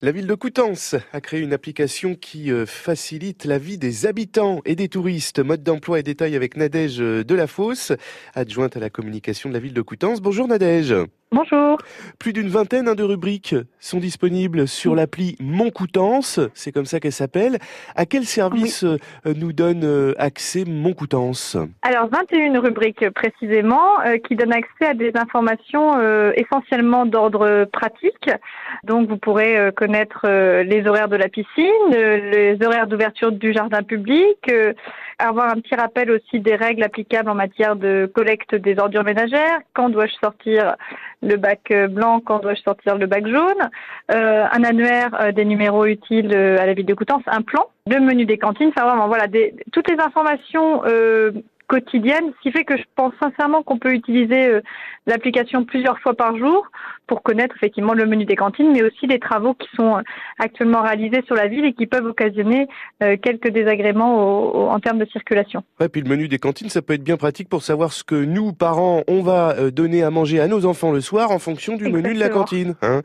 La ville de Coutances a créé une application qui euh, facilite la vie des habitants et des touristes. Mode d'emploi et détails avec Nadège euh, Delafosse, adjointe à la communication de la ville de Coutances. Bonjour Nadège. Bonjour. Plus d'une vingtaine hein, de rubriques sont disponibles sur l'appli Mon Coutances, c'est comme ça qu'elle s'appelle. À quel service euh, nous donne accès Mon Coutances Alors 21 rubriques précisément qui donnent accès à des informations essentiellement d'ordre pratique. Donc vous pourrez connaître euh, les horaires de la piscine, euh, les horaires d'ouverture du jardin public, euh, avoir un petit rappel aussi des règles applicables en matière de collecte des ordures ménagères, quand dois-je sortir le bac blanc, quand dois-je sortir le bac jaune, un annuaire des numéros utiles à la ville de Coutances, un plan, le menu des cantines, enfin vraiment voilà, des, toutes les informations quotidienne, ce qui fait que je pense sincèrement qu'on peut utiliser euh, l'application plusieurs fois par jour pour connaître effectivement le menu des cantines, mais aussi les travaux qui sont euh, actuellement réalisés sur la ville et qui peuvent occasionner euh, quelques désagréments en termes de circulation. Ouais, puis le menu des cantines, ça peut être bien pratique pour savoir ce que nous, parents, on va donner à manger à nos enfants le soir en fonction du menu de la cantine. Hein.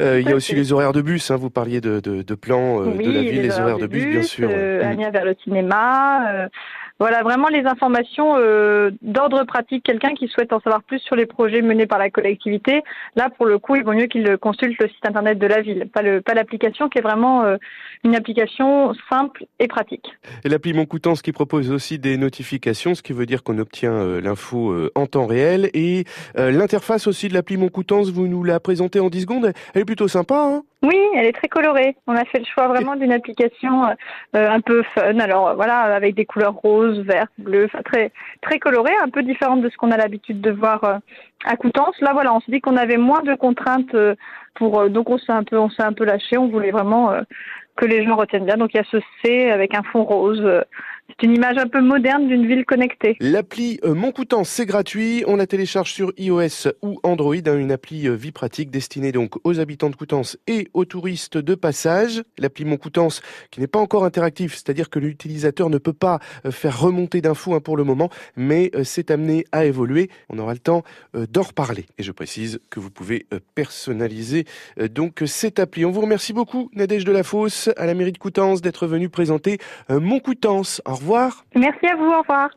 il y a aussi les horaires de bus, hein, vous parliez de, de, de plans de la ville, les, horaires, de bus, bien sûr. Euh, vers le cinéma. Voilà, vraiment les informations euh, d'ordre pratique. Quelqu'un qui souhaite en savoir plus sur les projets menés par la collectivité, là pour le coup, il vaut mieux qu'il consulte le site internet de la ville, pas l'application qui est vraiment euh, une application simple et pratique. Et l'appli Mon Coutances qui propose aussi des notifications, ce qui veut dire qu'on obtient euh, l'info en temps réel et l'interface aussi de l'appli Mon Coutances, vous nous la présentez en 10 secondes. Elle est plutôt sympa, hein? Oui, elle est très colorée. On a fait le choix vraiment d'une application un peu fun. Alors voilà, avec des couleurs roses vert, bleu, très très coloré, un peu différente de ce qu'on a l'habitude de voir euh, à Coutances. Là, voilà, on s'est dit qu'on avait moins de contraintes euh, pour, euh, donc on s'est un peu, on s'est un peu lâché. On voulait vraiment que les gens retiennent bien. Donc il y a ce C avec un fond rose. C'est une image un peu moderne d'une ville connectée. L'appli euh, Mon c'est gratuit. On la télécharge sur iOS ou Android. Hein, une appli euh, vie pratique destinée donc aux habitants de Coutances et aux touristes de passage. L'appli Mon Coutances qui n'est pas encore interactive, c'est-à-dire que l'utilisateur ne peut pas euh, faire remonter d'infos hein, pour le moment, mais c'est amené à évoluer. On aura le temps d'en reparler. Et je précise que vous pouvez personnaliser donc cette appli. On vous remercie beaucoup, Nadège de la Fosse, à la mairie de Coutances, d'être venu présenter Mon Coutances. Au revoir. Merci à vous, au revoir.